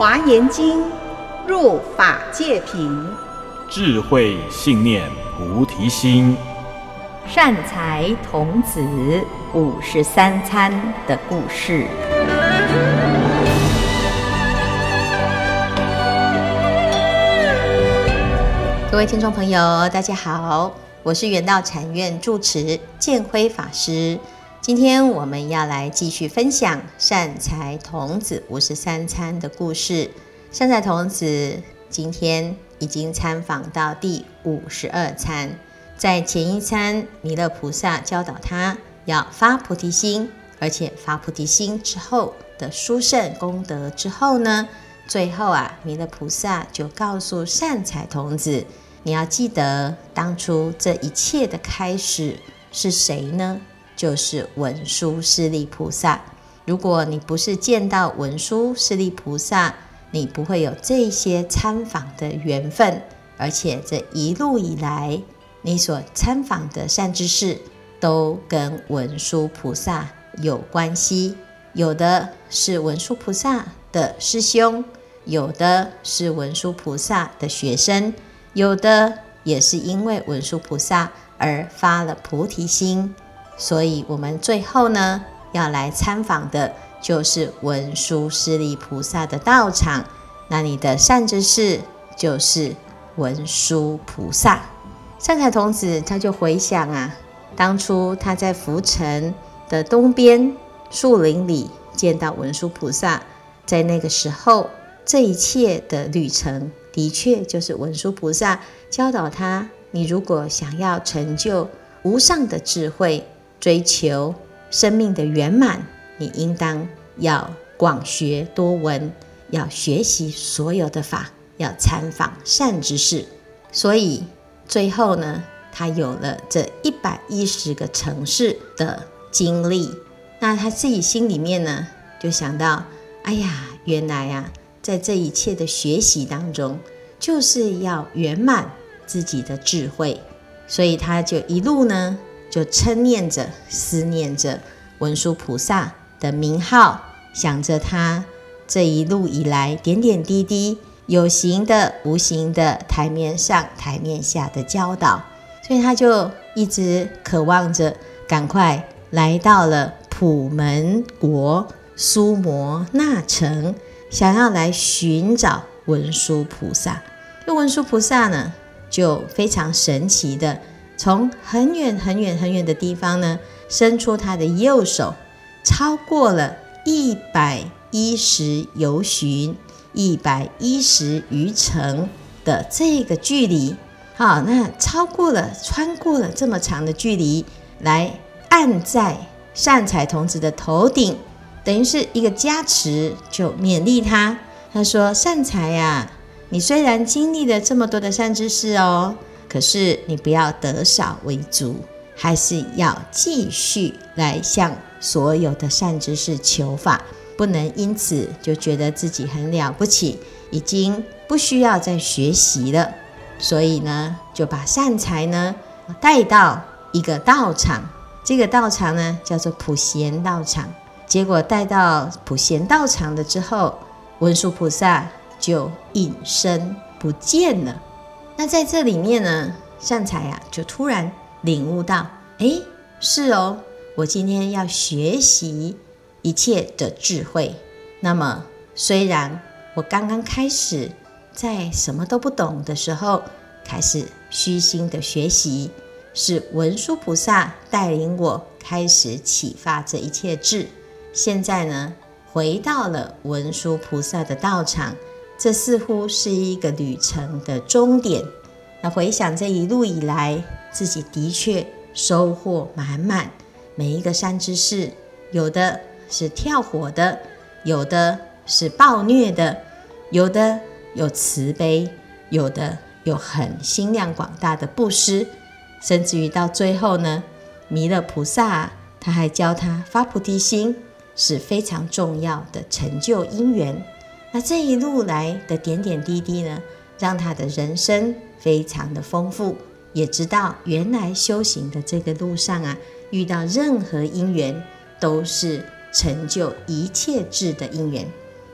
华严经，入法界品，智慧信念菩提心，善财童子五十三参的故事。各位听众朋友，大家好，我是圆道禅院住持建辉法师。今天我们要来继续分享善财童子五十三餐的故事。善财童子今天已经参访到第五十二餐，在前一餐，弥勒菩萨教导他要发菩提心，而且发菩提心之后的殊胜功德之后呢，最后啊，弥勒菩萨就告诉善财童子，你要记得当初这一切的开始是谁呢？就是文殊师利菩萨。如果你不是见到文殊师利菩萨，你不会有这些参访的缘分。而且这一路以来，你所参访的善知识都跟文殊菩萨有关系。有的是文殊菩萨的师兄，有的是文殊菩萨的学生，有的也是因为文殊菩萨而发了菩提心。所以，我们最后呢，要来参访的就是文殊师利菩萨的道场。那你的善知识就是文殊菩萨。善财童子他就回想啊，当初他在浮城的东边树林里见到文殊菩萨，在那个时候，这一切的旅程的确就是文殊菩萨教导他：你如果想要成就无上的智慧。追求生命的圆满，你应当要广学多闻，要学习所有的法，要参访善知识。所以最后呢，他有了这一百一十个城市的经历。那他自己心里面呢，就想到：哎呀，原来啊，在这一切的学习当中，就是要圆满自己的智慧。所以他就一路呢。就称念着、思念着文殊菩萨的名号，想着他这一路以来点点滴滴、有形的、无形的、台面上、台面下的教导，所以他就一直渴望着赶快来到了普门国苏摩那城，想要来寻找文殊菩萨。这文殊菩萨呢，就非常神奇的。从很远很远很远的地方呢，伸出他的右手，超过了一百一十由旬，一百一十余城的这个距离。好，那超过了，穿过了这么长的距离，来按在善财童子的头顶，等于是一个加持，就勉励他。他说：“善财呀，你虽然经历了这么多的善知识哦。”可是你不要得少为足，还是要继续来向所有的善知识求法，不能因此就觉得自己很了不起，已经不需要再学习了。所以呢，就把善财呢带到一个道场，这个道场呢叫做普贤道场。结果带到普贤道场了之后，文殊菩萨就隐身不见了。那在这里面呢，善财啊就突然领悟到，诶，是哦，我今天要学习一切的智慧。那么虽然我刚刚开始在什么都不懂的时候开始虚心的学习，是文殊菩萨带领我开始启发这一切智。现在呢，回到了文殊菩萨的道场。这似乎是一个旅程的终点。那回想这一路以来，自己的确收获满满。每一个山之士，有的是跳火的，有的是暴虐的，有的有慈悲，有的有很心量广大的布施，甚至于到最后呢，弥勒菩萨他还教他发菩提心，是非常重要的成就因缘。那这一路来的点点滴滴呢，让他的人生非常的丰富，也知道原来修行的这个路上啊，遇到任何因缘都是成就一切智的因缘。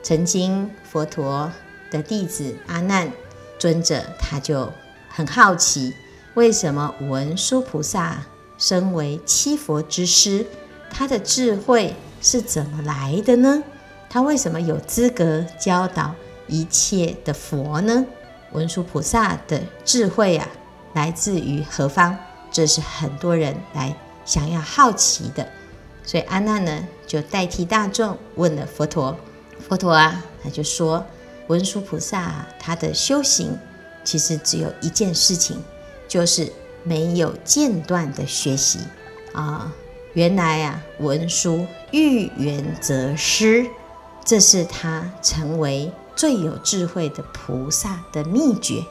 曾经佛陀的弟子阿难尊者，他就很好奇，为什么文殊菩萨身为七佛之师，他的智慧是怎么来的呢？他为什么有资格教导一切的佛呢？文殊菩萨的智慧啊，来自于何方？这是很多人来想要好奇的。所以阿难呢，就代替大众问了佛陀。佛陀啊，他就说：文殊菩萨，他的修行其实只有一件事情，就是没有间断的学习啊。原来啊，文殊欲缘则施，这是他成为最有智慧的菩萨的秘诀。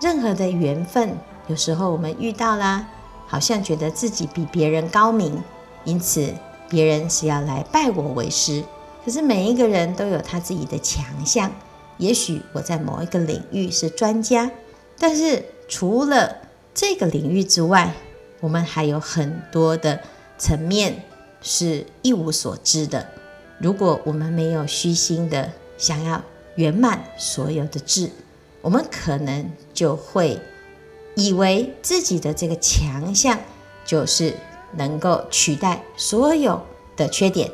任何的缘分，有时候我们遇到啦，好像觉得自己比别人高明，因此别人是要来拜我为师。可是每一个人都有他自己的强项，也许我在某一个领域是专家，但是除了这个领域之外，我们还有很多的层面是一无所知的。如果我们没有虚心的想要圆满所有的智，我们可能就会以为自己的这个强项就是能够取代所有的缺点。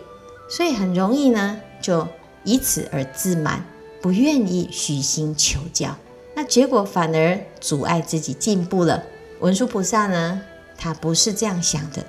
所以很容易呢，就以此而自满，不愿意虚心求教，那结果反而阻碍自己进步了。文殊菩萨呢，他不是这样想的。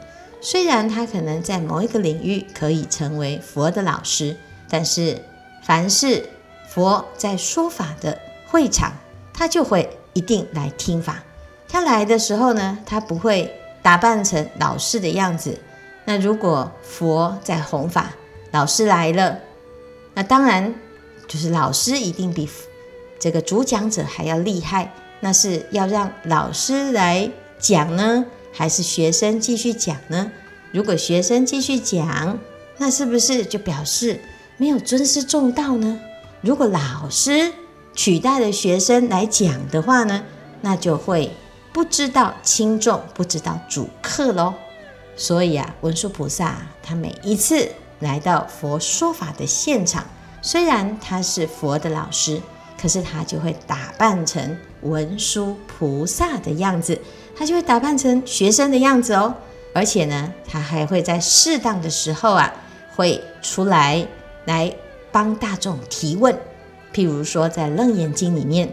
虽然他可能在某一个领域可以成为佛的老师，但是凡是佛在说法的会场，他就会一定来听法。他来的时候呢，他不会打扮成老师的样子。那如果佛在弘法，老师来了，那当然就是老师一定比这个主讲者还要厉害。那是要让老师来讲呢，还是学生继续讲呢？如果学生继续讲，那是不是就表示没有尊师重道呢？如果老师取代了学生来讲的话呢，那就会不知道轻重，不知道主客喽。所以啊，文殊菩萨他每一次。来到佛说法的现场，虽然他是佛的老师，可是他就会打扮成文殊菩萨的样子，他就会打扮成学生的样子哦。而且呢，他还会在适当的时候啊，会出来来帮大众提问。譬如说，在《楞严经》里面，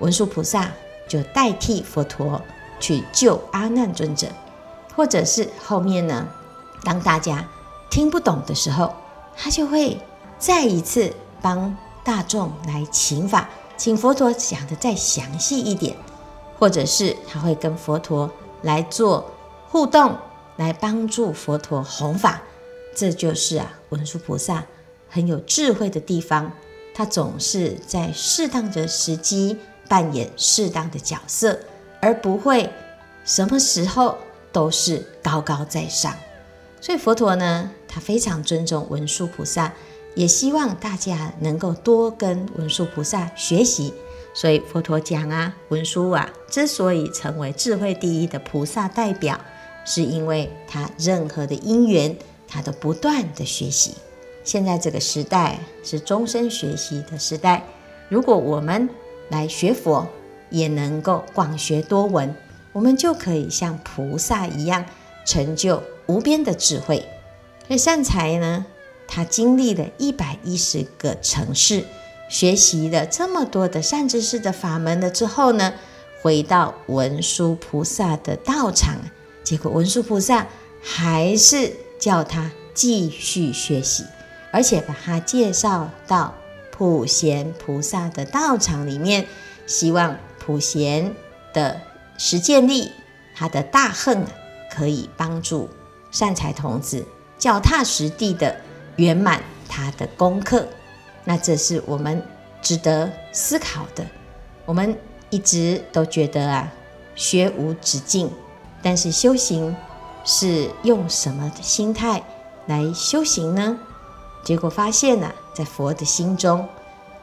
文殊菩萨就代替佛陀去救阿难尊者，或者是后面呢，当大家。听不懂的时候，他就会再一次帮大众来请法，请佛陀讲得再详细一点，或者是他会跟佛陀来做互动，来帮助佛陀弘法。这就是啊，文殊菩萨很有智慧的地方，他总是在适当的时机扮演适当的角色，而不会什么时候都是高高在上。所以佛陀呢，他非常尊重文殊菩萨，也希望大家能够多跟文殊菩萨学习。所以佛陀讲啊，文殊啊，之所以成为智慧第一的菩萨代表，是因为他任何的因缘，他都不断的学习。现在这个时代是终身学习的时代，如果我们来学佛，也能够广学多闻，我们就可以像菩萨一样成就。无边的智慧，那善财呢，他经历了一百一十个城市，学习了这么多的善知识的法门了之后呢，回到文殊菩萨的道场，结果文殊菩萨还是叫他继续学习，而且把他介绍到普贤菩萨的道场里面，希望普贤的实践力，他的大行可以帮助。善财童子脚踏实地的圆满他的功课，那这是我们值得思考的。我们一直都觉得啊，学无止境，但是修行是用什么的心态来修行呢？结果发现呢、在佛的心中，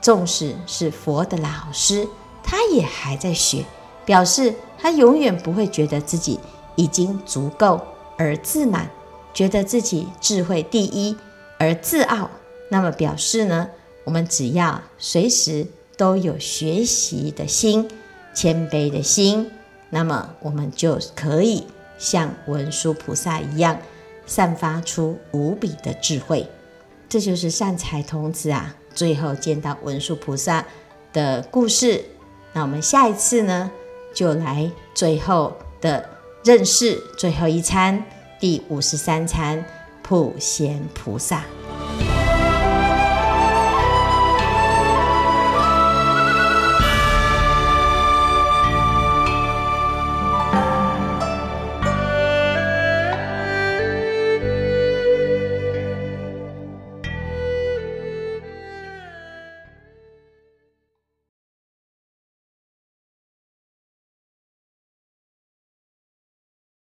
纵使是佛的老师，他也还在学，表示他永远不会觉得自己已经足够。而自满，觉得自己智慧第一而自傲，那么表示呢，我们只要随时都有学习的心、谦卑的心，那么我们就可以像文殊菩萨一样，散发出无比的智慧。这就是善财童子啊，最后见到文殊菩萨的故事。那我们下一次呢，就来最后的认识最后一餐，第五十三餐普贤菩萨。